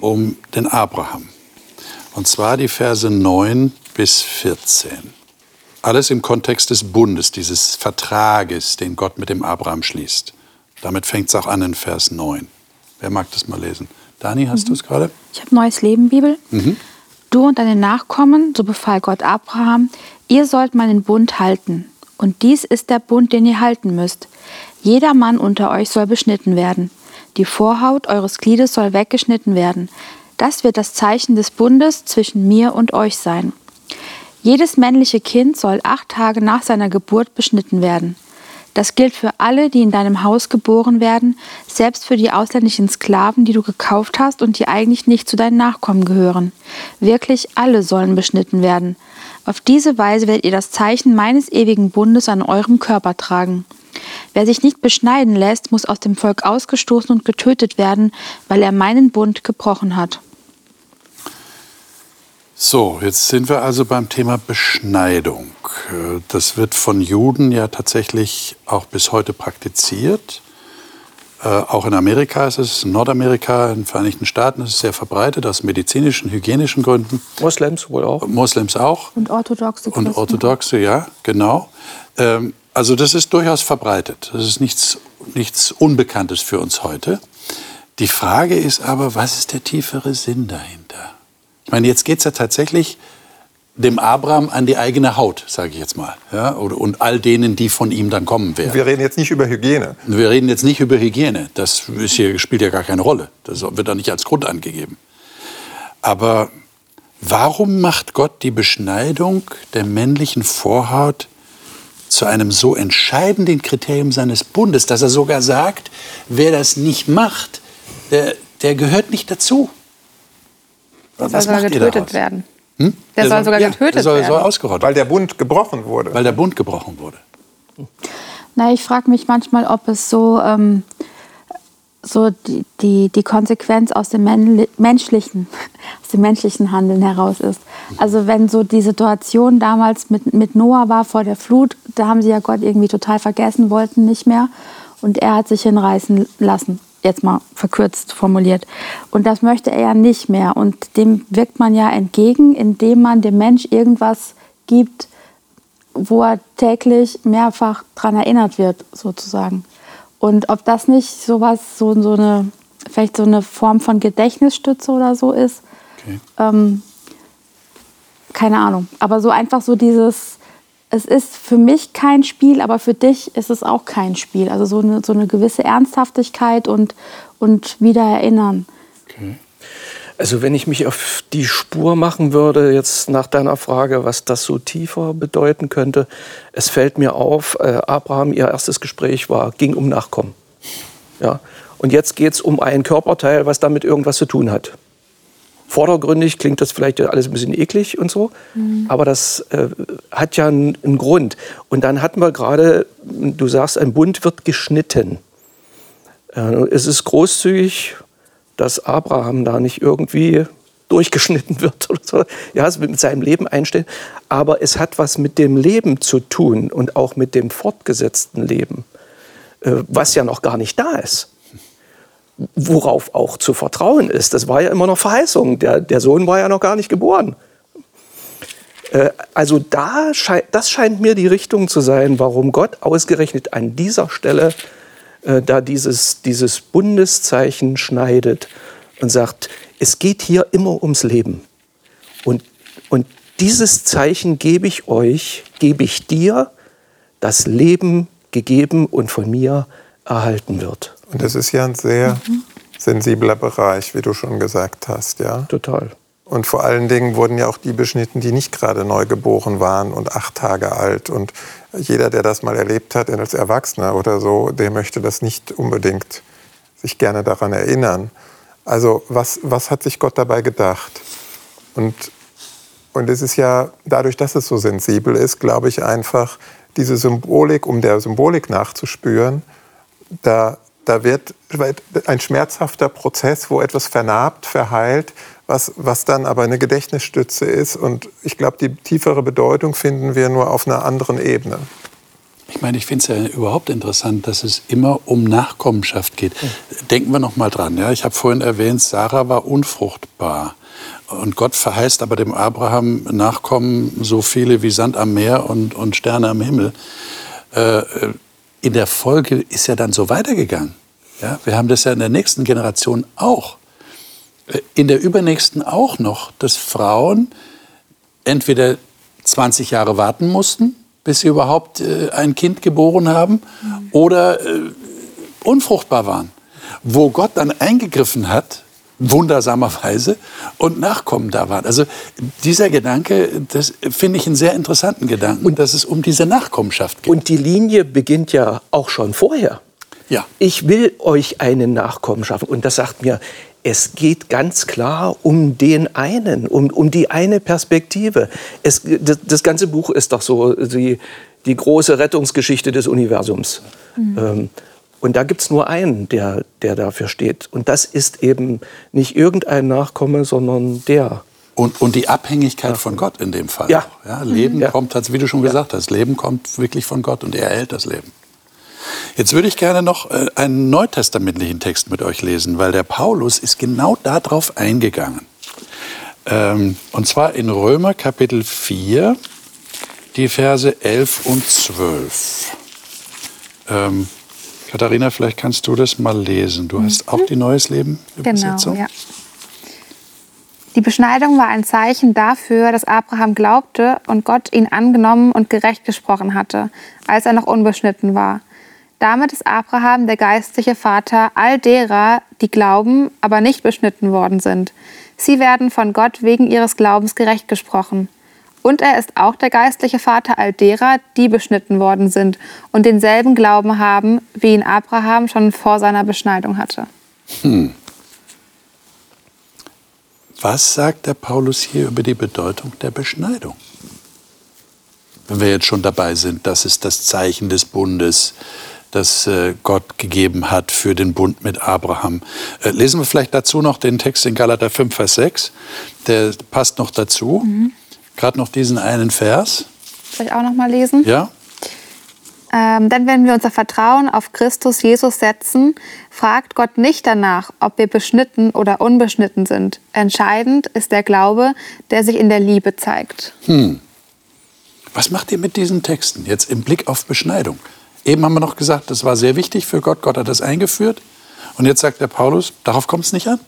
Speaker 1: um den Abraham. Und zwar die Verse 9 bis 14. Alles im Kontext des Bundes, dieses Vertrages, den Gott mit dem Abraham schließt. Damit fängt es auch an in Vers 9. Wer mag das mal lesen? Dani, hast du es gerade?
Speaker 5: Ich habe Neues Leben, Bibel. Du und deine Nachkommen, so befahl Gott Abraham, ihr sollt meinen Bund halten. Und dies ist der Bund, den ihr halten müsst. Jeder Mann unter euch soll beschnitten werden. Die Vorhaut eures Gliedes soll weggeschnitten werden. Das wird das Zeichen des Bundes zwischen mir und euch sein. Jedes männliche Kind soll acht Tage nach seiner Geburt beschnitten werden. Das gilt für alle, die in deinem Haus geboren werden, selbst für die ausländischen Sklaven, die du gekauft hast und die eigentlich nicht zu deinen Nachkommen gehören. Wirklich alle sollen beschnitten werden. Auf diese Weise werdet ihr das Zeichen meines ewigen Bundes an eurem Körper tragen. Wer sich nicht beschneiden lässt, muss aus dem Volk ausgestoßen und getötet werden, weil er meinen Bund gebrochen hat.
Speaker 1: So, jetzt sind wir also beim Thema Beschneidung. Äh, Das wird von Juden ja tatsächlich auch bis heute praktiziert. Äh, Auch in Amerika ist es, in Nordamerika, in den Vereinigten Staaten ist es sehr verbreitet, aus medizinischen, hygienischen Gründen.
Speaker 2: Moslems wohl auch.
Speaker 1: Moslems auch.
Speaker 5: Und orthodoxe
Speaker 1: Und
Speaker 5: Christen.
Speaker 1: Orthodoxe, ja, genau. Ähm, also das ist durchaus verbreitet. Das ist nichts, nichts Unbekanntes für uns heute. Die Frage ist aber, was ist der tiefere Sinn dahinter? Ich meine, jetzt geht es ja tatsächlich dem Abraham an die eigene Haut, sage ich jetzt mal. Ja? Und all denen, die von ihm dann kommen werden.
Speaker 4: Wir reden jetzt nicht über Hygiene.
Speaker 1: Wir reden jetzt nicht über Hygiene. Das hier, spielt ja gar keine Rolle. Das wird da nicht als Grund angegeben. Aber warum macht Gott die Beschneidung der männlichen Vorhaut zu einem so entscheidenden Kriterium seines Bundes, dass er sogar sagt, wer das nicht macht, der, der gehört nicht dazu?
Speaker 3: Der
Speaker 1: Was
Speaker 3: soll sogar getötet werden.
Speaker 1: Hm?
Speaker 3: Der soll sogar
Speaker 1: ja,
Speaker 3: getötet
Speaker 1: der soll,
Speaker 3: werden.
Speaker 1: soll ausgerottet
Speaker 4: Weil der Bund gebrochen wurde.
Speaker 1: weil der Bund gebrochen wurde.
Speaker 5: Na, ich frage mich manchmal, ob es so, ähm, so die, die, die Konsequenz aus dem menschlichen, aus dem menschlichen Handeln heraus ist. Also wenn so die Situation damals mit, mit Noah war vor der Flut, da haben sie ja Gott irgendwie total vergessen, wollten nicht mehr. Und er hat sich hinreißen lassen. Jetzt mal verkürzt formuliert. Und das möchte er ja nicht mehr. Und dem wirkt man ja entgegen, indem man dem Mensch irgendwas gibt, wo er täglich mehrfach dran erinnert wird, sozusagen. Und ob das nicht sowas, so, so eine, vielleicht so eine Form von Gedächtnisstütze oder so ist,
Speaker 1: Okay.
Speaker 5: ähm, keine Ahnung. Aber so einfach so dieses, es ist für mich kein Spiel, aber für dich ist es auch kein Spiel. Also so eine, so eine gewisse Ernsthaftigkeit und, und Wiedererinnern.
Speaker 1: Okay.
Speaker 2: Also wenn ich mich auf die Spur machen würde, jetzt nach deiner Frage, was das so tiefer bedeuten könnte, es fällt mir auf, äh, Abraham, ihr erstes Gespräch war, ging um Nachkommen. Ja? Und jetzt geht es um ein Körperteil, was damit irgendwas zu tun hat. Vordergründig klingt das vielleicht alles ein bisschen eklig und so, aber das äh, hat ja einen, einen Grund. Und dann hatten wir gerade, du sagst, ein Bund wird geschnitten. Äh, es ist großzügig, dass Abraham da nicht irgendwie durchgeschnitten wird oder so. Ja, es wird mit seinem Leben einstellen. Aber es hat was mit dem Leben zu tun und auch mit dem fortgesetzten Leben, äh, was ja noch gar nicht da ist. Worauf auch zu vertrauen ist. Das war ja immer noch Verheißung. Der, der Sohn war ja noch gar nicht geboren. Äh, Also da schei das scheint mir die Richtung zu sein, warum Gott ausgerechnet an dieser Stelle äh, da dieses, dieses Bundeszeichen schneidet und sagt, es geht hier immer ums Leben. Und, und dieses Zeichen gebe ich euch, gebe ich dir, das Leben gegeben und von mir erhalten wird.
Speaker 4: Und das ist ja ein sehr sensibler Bereich, wie du schon gesagt hast, ja.
Speaker 2: Total.
Speaker 4: Und vor allen Dingen wurden ja auch die beschnitten, die nicht gerade neu geboren waren und acht Tage alt. Und jeder, der das mal erlebt hat als Erwachsener oder so, der möchte das nicht unbedingt sich gerne daran erinnern. Also was, was hat sich Gott dabei gedacht? Und Und es ist ja, dadurch, dass es so sensibel ist, glaube ich einfach, diese Symbolik, um der Symbolik nachzuspüren, da, da wird ein schmerzhafter Prozess, wo etwas vernarbt, verheilt, was, was dann aber eine Gedächtnisstütze ist. Und ich glaube, die tiefere Bedeutung finden wir nur auf einer anderen Ebene.
Speaker 1: Ich meine, ich finde es ja überhaupt interessant, dass es immer um Nachkommenschaft geht. Denken wir noch mal dran. Ja? Ich habe vorhin erwähnt, Sarah war unfruchtbar. Und Gott verheißt aber dem Abraham Nachkommen so viele wie Sand am Meer und, und Sterne am Himmel. Äh, in der Folge ist ja dann so weitergegangen. Ja? Wir haben das ja in der nächsten Generation auch. Äh, in der übernächsten auch noch, dass Frauen entweder 20 Jahre warten mussten, bis sie überhaupt äh, ein Kind geboren haben, mhm. oder äh, unfruchtbar waren. Wo Gott dann eingegriffen hat, wundersamerweise, und Nachkommen da waren. Also dieser Gedanke, das finde ich einen sehr interessanten Gedanken, und dass es um diese Nachkommenschaft geht.
Speaker 2: Und die Linie beginnt ja auch schon vorher.
Speaker 1: Ja.
Speaker 2: Ich will euch einen Nachkommen schaffen. Und das sagt mir, es geht ganz klar um den einen, um, um die eine Perspektive. Es, das, das ganze Buch ist doch so die, die große Rettungsgeschichte des Universums. Mhm. Ähm, und da gibt es nur einen, der, der dafür steht. Und das ist eben nicht irgendein Nachkomme, sondern der.
Speaker 1: Und, und die Abhängigkeit von Gott in dem Fall.
Speaker 2: Ja.
Speaker 1: ja Leben mhm. kommt, wie du schon gesagt hast, Leben kommt wirklich von Gott und er erhält das Leben. Jetzt würde ich gerne noch äh, einen neutestamentlichen Text mit euch lesen, weil der Paulus ist genau darauf eingegangen. Ähm, und zwar in Römer Kapitel 4, die Verse 11 und 12. Katharina, vielleicht kannst du das mal lesen. Du hast auch die Neues Leben
Speaker 3: Übersetzung. Genau, ja. Die Beschneidung war ein Zeichen dafür, dass Abraham glaubte und Gott ihn angenommen und gerecht gesprochen hatte, als er noch unbeschnitten war. Damit ist Abraham der geistliche Vater all derer, die glauben, aber nicht beschnitten worden sind. Sie werden von Gott wegen ihres Glaubens gerecht gesprochen. Und er ist auch der geistliche Vater all derer, die beschnitten worden sind und denselben Glauben haben, wie ihn Abraham schon vor seiner Beschneidung hatte. Hm.
Speaker 1: Was sagt der Paulus hier über die Bedeutung der Beschneidung? Wenn wir jetzt schon dabei sind, das ist das Zeichen des Bundes, das äh, Gott gegeben hat für den Bund mit Abraham. Äh, lesen wir vielleicht dazu noch den Text in Galater 5, Vers 6. Der passt noch dazu. Mhm. Gerade noch diesen einen Vers.
Speaker 3: Soll ich auch noch mal lesen?
Speaker 1: Ja.
Speaker 3: Ähm, denn wenn wir unser Vertrauen auf Christus Jesus setzen, fragt Gott nicht danach, ob wir beschnitten oder unbeschnitten sind. Entscheidend ist der Glaube, der sich in der Liebe zeigt.
Speaker 1: Hm. Was macht ihr mit diesen Texten jetzt im Blick auf Beschneidung? Eben haben wir noch gesagt, das war sehr wichtig für Gott. Gott hat das eingeführt. Und jetzt sagt der Paulus, darauf kommt es nicht an.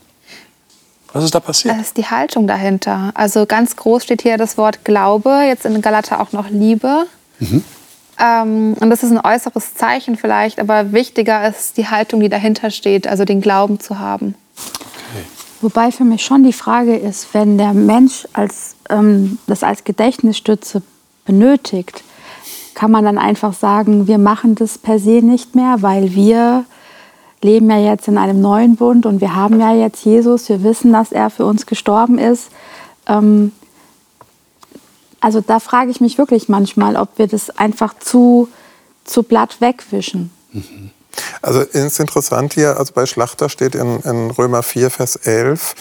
Speaker 1: Was ist da passiert?
Speaker 3: Das ist die Haltung dahinter. Also ganz groß steht hier das Wort Glaube, jetzt in Galater auch noch Liebe. Mhm. Ähm, und das ist ein äußeres Zeichen vielleicht, aber wichtiger ist die Haltung, die dahinter steht, also den Glauben zu haben.
Speaker 5: Okay. Wobei für mich schon die Frage ist, wenn der Mensch als, ähm, das als Gedächtnisstütze benötigt, kann man dann einfach sagen, wir machen das per se nicht mehr, weil wir leben ja jetzt in einem neuen Bund und wir haben ja jetzt Jesus, wir wissen, dass er für uns gestorben ist. Ähm, also da frage ich mich wirklich manchmal, ob wir das einfach zu, zu blatt wegwischen.
Speaker 4: Mhm. Also ist interessant hier, also bei Schlachter steht in, in Römer 4, Vers 11,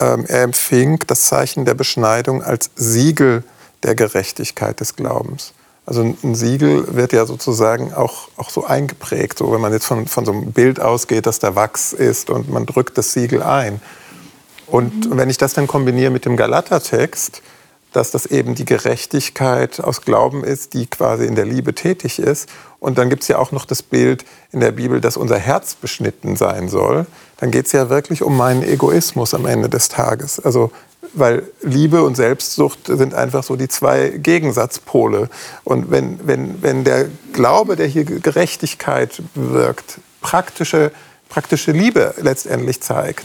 Speaker 4: ähm, er empfing das Zeichen der Beschneidung als Siegel der Gerechtigkeit des Glaubens. Also ein Siegel wird ja sozusagen auch, auch so eingeprägt, so wenn man jetzt von, von so einem Bild ausgeht, dass da Wachs ist und man drückt das Siegel ein. Und mhm. wenn ich das dann kombiniere mit dem Galatertext, dass das eben die Gerechtigkeit aus Glauben ist, die quasi in der Liebe tätig ist. Und dann gibt es ja auch noch das Bild in der Bibel, dass unser Herz beschnitten sein soll. Dann geht es ja wirklich um meinen Egoismus am Ende des Tages. Also weil Liebe und Selbstsucht sind einfach so die zwei Gegensatzpole. Und wenn, wenn, wenn der Glaube, der hier Gerechtigkeit wirkt, praktische, praktische Liebe letztendlich zeigt,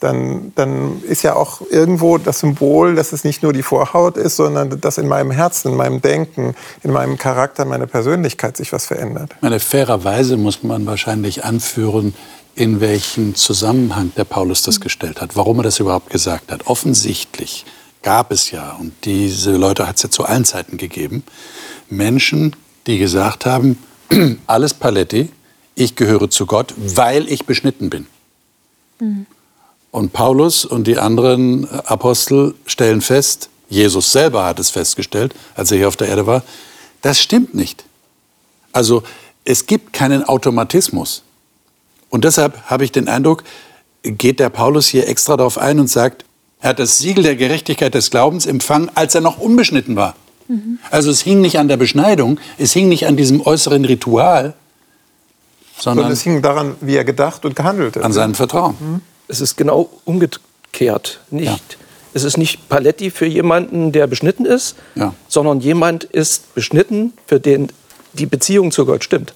Speaker 4: dann, dann ist ja auch irgendwo das Symbol, dass es nicht nur die Vorhaut ist, sondern dass in meinem Herzen, in meinem Denken, in meinem Charakter, meiner Persönlichkeit sich was verändert.
Speaker 1: Meine fairerweise muss man wahrscheinlich anführen, in welchen Zusammenhang der Paulus das gestellt hat, warum er das überhaupt gesagt hat. Offensichtlich gab es ja, und diese Leute hat es ja zu allen Zeiten gegeben, Menschen, die gesagt haben, alles Paletti, ich gehöre zu Gott, weil ich beschnitten bin. Mhm. Und Paulus und die anderen Apostel stellen fest, Jesus selber hat es festgestellt, als er hier auf der Erde war, das stimmt nicht. Also es gibt keinen Automatismus. Und deshalb habe ich den Eindruck, geht der Paulus hier extra darauf ein und sagt, er hat das Siegel der Gerechtigkeit des Glaubens empfangen, als er noch unbeschnitten war. Mhm. Also es hing nicht an der Beschneidung, es hing nicht an diesem äußeren Ritual, sondern
Speaker 4: es hing daran, wie er gedacht und gehandelt hat.
Speaker 1: An seinem Vertrauen. Mhm.
Speaker 2: Es ist genau umgekehrt. Nicht, ja. Es ist nicht Paletti für jemanden, der beschnitten ist, ja. sondern jemand ist beschnitten, für den die Beziehung zu Gott stimmt.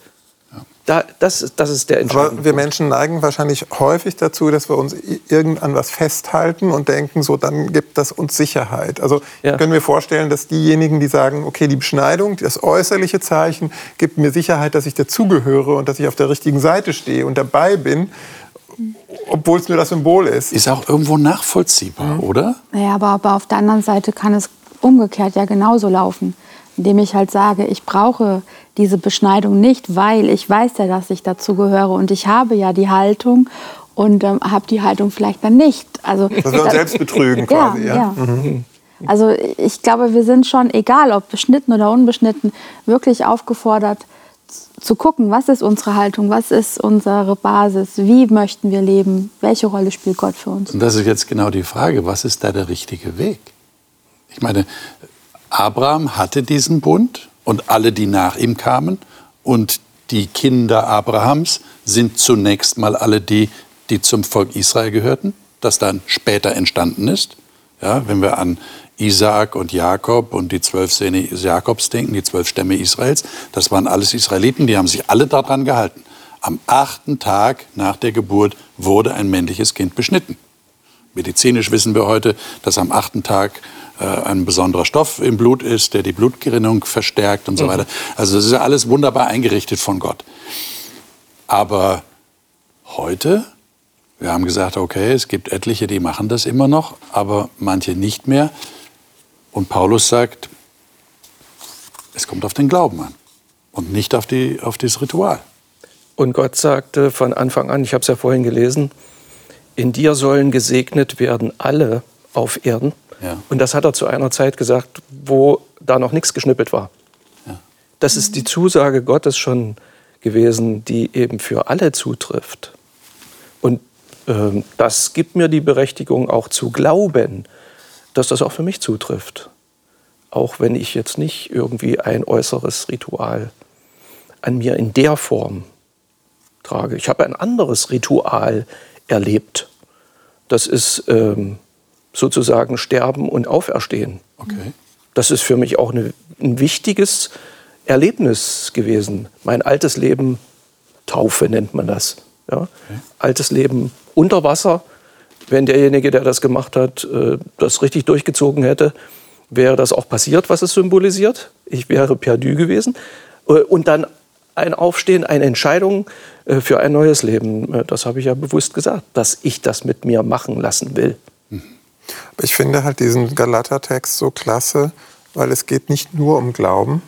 Speaker 2: Da, das, das ist der entscheidende
Speaker 4: Aber wir Menschen neigen wahrscheinlich häufig dazu, dass wir uns irgendan was festhalten und denken, so dann gibt das uns Sicherheit. Also ja. können wir vorstellen, dass diejenigen, die sagen, okay, die Beschneidung, das äußerliche Zeichen gibt mir Sicherheit, dass ich dazugehöre und dass ich auf der richtigen Seite stehe und dabei bin, obwohl es nur das Symbol ist.
Speaker 1: Ist auch irgendwo nachvollziehbar, mhm. oder?
Speaker 5: Naja, aber, aber auf der anderen Seite kann es umgekehrt ja genauso laufen indem ich halt sage, ich brauche diese Beschneidung nicht, weil ich weiß ja, dass ich dazu gehöre und ich habe ja die Haltung und ähm, habe die Haltung vielleicht dann nicht. Also,
Speaker 4: dass wir uns selbst betrügen quasi.
Speaker 5: Ja, ja. ja. Mhm. Also ich glaube, wir sind schon, egal ob beschnitten oder unbeschnitten, wirklich aufgefordert zu gucken, was ist unsere Haltung, was ist unsere Basis, wie möchten wir leben, welche Rolle spielt Gott für uns.
Speaker 1: Und das ist jetzt genau die Frage, was ist da der richtige Weg? Ich meine, Abraham hatte diesen Bund und alle, die nach ihm kamen. Und die Kinder Abrahams sind zunächst mal alle die, die zum Volk Israel gehörten, das dann später entstanden ist. Ja, wenn wir an Isaak und Jakob und die zwölf Söhne Jakobs denken, die zwölf Stämme Israels, das waren alles Israeliten, die haben sich alle daran gehalten. Am achten Tag nach der Geburt wurde ein männliches Kind beschnitten. Medizinisch wissen wir heute, dass am achten Tag ein besonderer Stoff im Blut ist, der die Blutgerinnung verstärkt und so mhm. weiter. Also das ist ja alles wunderbar eingerichtet von Gott. Aber heute, wir haben gesagt, okay, es gibt etliche, die machen das immer noch, aber manche nicht mehr. Und Paulus sagt, es kommt auf den Glauben an und nicht auf, die, auf dieses Ritual.
Speaker 2: Und Gott sagte von Anfang an, ich habe es ja vorhin gelesen, in dir sollen gesegnet werden alle auf Erden. Ja. Und das hat er zu einer Zeit gesagt, wo da noch nichts geschnippelt war. Ja. Das ist die Zusage Gottes schon gewesen, die eben für alle zutrifft. Und äh, das gibt mir die Berechtigung auch zu glauben, dass das auch für mich zutrifft. Auch wenn ich jetzt nicht irgendwie ein äußeres Ritual an mir in der Form trage. Ich habe ein anderes Ritual erlebt. Das ist ähm, sozusagen sterben und auferstehen. Okay. Das ist für mich auch eine, ein wichtiges Erlebnis gewesen. Mein altes Leben, Taufe nennt man das. Ja? Okay. Altes Leben unter Wasser. Wenn derjenige, der das gemacht hat, äh, das richtig durchgezogen hätte, wäre das auch passiert, was es symbolisiert. Ich wäre perdu gewesen. Äh, und dann ein Aufstehen, eine Entscheidung äh, für ein neues Leben. Das habe ich ja bewusst gesagt, dass ich das mit mir machen lassen will.
Speaker 4: Ich finde halt diesen Galater-Text so klasse, weil es geht nicht nur um Glauben.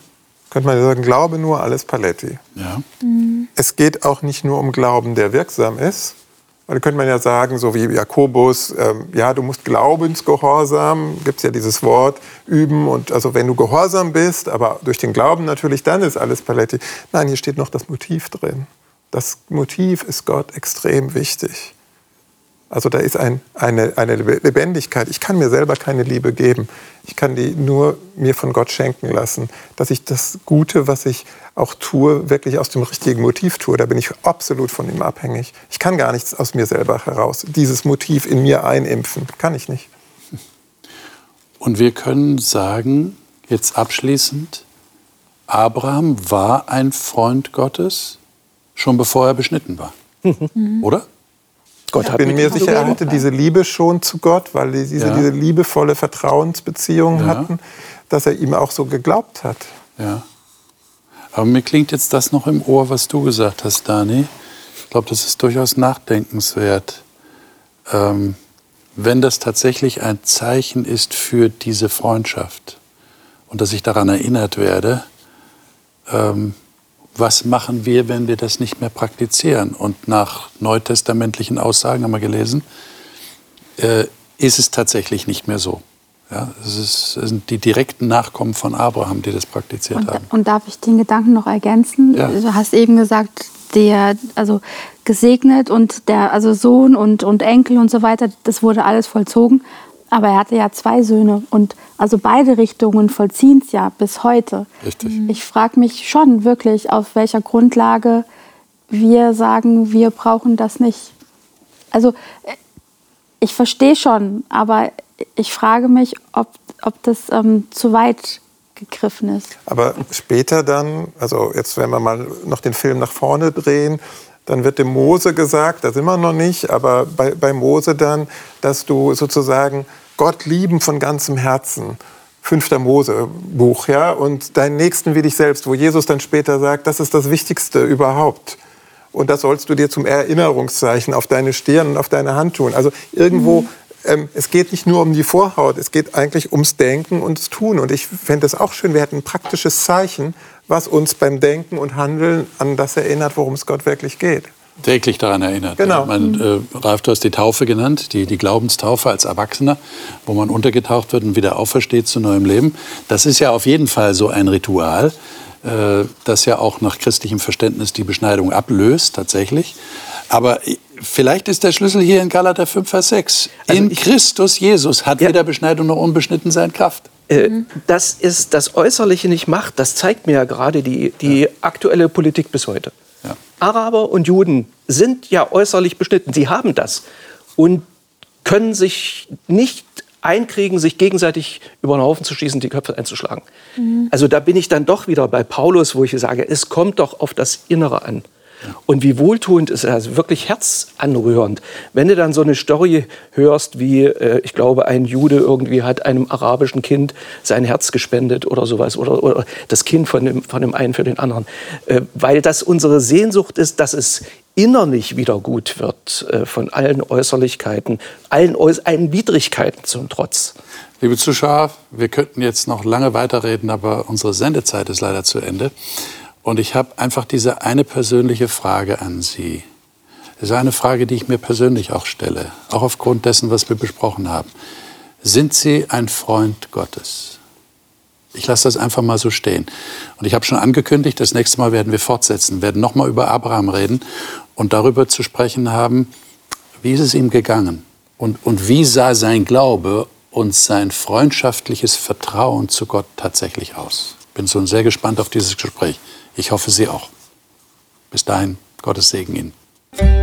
Speaker 4: Könnte man sagen, Glaube nur, alles Paletti. Ja. Mhm. Es geht auch nicht nur um Glauben, der wirksam ist. Weil könnte man ja sagen, so wie Jakobus, ähm, ja, du musst Glaubensgehorsam, gibt es ja dieses Wort, üben. Und also wenn du gehorsam bist, aber durch den Glauben natürlich, dann ist alles Paletti. Nein, hier steht noch das Motiv drin. Das Motiv ist Gott extrem wichtig. Also da ist ein, eine, eine Lebendigkeit. Ich kann mir selber keine Liebe geben. Ich kann die nur mir von Gott schenken lassen. Dass ich das Gute, was ich auch tue, wirklich aus dem richtigen Motiv tue. Da bin ich absolut von ihm abhängig. Ich kann gar nichts aus mir selber heraus. Dieses Motiv in mir einimpfen. Kann ich nicht.
Speaker 1: Und wir können sagen, jetzt abschließend, Abraham war ein Freund Gottes, schon bevor er beschnitten war. Oder?
Speaker 4: Gott ich bin mir sicher, er hatte diese Liebe schon zu Gott, weil die diese, ja. diese liebevolle Vertrauensbeziehung ja. hatten, dass er ihm auch so geglaubt hat.
Speaker 1: Ja. Aber mir klingt jetzt das noch im Ohr, was du gesagt hast, Dani. Ich glaube, das ist durchaus nachdenkenswert. Ähm, wenn das tatsächlich ein Zeichen ist für diese Freundschaft und dass ich daran erinnert werde, ähm, was machen wir, wenn wir das nicht mehr praktizieren? Und nach neutestamentlichen Aussagen haben wir gelesen, äh, ist es tatsächlich nicht mehr so. Ja, es, ist, es, sind die direkten Nachkommen von Abraham, die das praktiziert
Speaker 5: und,
Speaker 1: haben.
Speaker 5: Und darf ich den Gedanken noch ergänzen?
Speaker 1: Ja.
Speaker 5: Du hast eben gesagt, der, also gesegnet und der, also Sohn und, und Enkel und so weiter, das wurde alles vollzogen. Aber er hatte ja zwei Söhne und also beide Richtungen vollziehen es ja bis heute.
Speaker 1: Richtig.
Speaker 5: Ich frage mich schon wirklich, auf welcher Grundlage wir sagen, wir brauchen das nicht. Also äh, ich verstehe schon, aber ich frage mich, ob, ob das ähm, zu weit gegriffen ist.
Speaker 4: Aber später dann, also jetzt wenn wir mal noch den Film nach vorne drehen, dann wird dem Mose gesagt, da sind wir noch nicht, aber bei, bei Mose dann, dass du sozusagen Gott lieben von ganzem Herzen. Fünfter Mose-Buch, ja, und deinen Nächsten wie dich selbst, wo Jesus dann später sagt, das ist das Wichtigste überhaupt. Und das sollst du dir zum Erinnerungszeichen auf deine Stirn und auf deine Hand tun. Also irgendwo, mhm. ähm, es geht nicht nur um die Vorhaut, es geht eigentlich ums Denken und das Tun. Und ich fände es auch schön, wir hätten ein praktisches Zeichen, was uns beim Denken und Handeln an das erinnert, worum es Gott wirklich geht
Speaker 1: täglich daran erinnert.
Speaker 4: Genau.
Speaker 1: Man, äh, Ralf, du hast die Taufe genannt, die, die Glaubenstaufe als Erwachsener, wo man untergetaucht wird und wieder aufersteht zu neuem Leben. Das ist ja auf jeden Fall so ein Ritual, äh, das ja auch nach christlichem Verständnis die Beschneidung ablöst, tatsächlich. Aber vielleicht ist der Schlüssel hier in Galater 5, Vers 6. Also in Christus Jesus hat ja. weder Beschneidung noch Unbeschnitten sein Kraft.
Speaker 2: Äh, das ist das Äußerliche nicht macht. Das zeigt mir ja gerade die, die ja. aktuelle Politik bis heute. Ja. Araber und Juden sind ja äußerlich beschnitten. Sie haben das und können sich nicht einkriegen, sich gegenseitig über den Haufen zu schießen, die Köpfe einzuschlagen. Mhm. Also da bin ich dann doch wieder bei Paulus, wo ich sage, es kommt doch auf das Innere an. Und wie wohltuend ist es, also wirklich herzanrührend, wenn du dann so eine Story hörst, wie äh, ich glaube, ein Jude irgendwie hat einem arabischen Kind sein Herz gespendet oder sowas oder, oder das Kind von dem, von dem einen für den anderen. Äh, weil das unsere Sehnsucht ist, dass es innerlich wieder gut wird äh, von allen Äußerlichkeiten, allen, allen Widrigkeiten zum Trotz.
Speaker 1: Liebe Zuschauer, wir könnten jetzt noch lange weiterreden, aber unsere Sendezeit ist leider zu Ende. Und ich habe einfach diese eine persönliche Frage an Sie. Das ist eine Frage, die ich mir persönlich auch stelle, auch aufgrund dessen, was wir besprochen haben. Sind Sie ein Freund Gottes? Ich lasse das einfach mal so stehen. Und ich habe schon angekündigt, das nächste Mal werden wir fortsetzen, werden nochmal über Abraham reden und darüber zu sprechen haben, wie ist es ihm gegangen und, und wie sah sein Glaube und sein freundschaftliches Vertrauen zu Gott tatsächlich aus. Bin so sehr gespannt auf dieses Gespräch. Ich hoffe, Sie auch. Bis dahin, Gottes Segen Ihnen.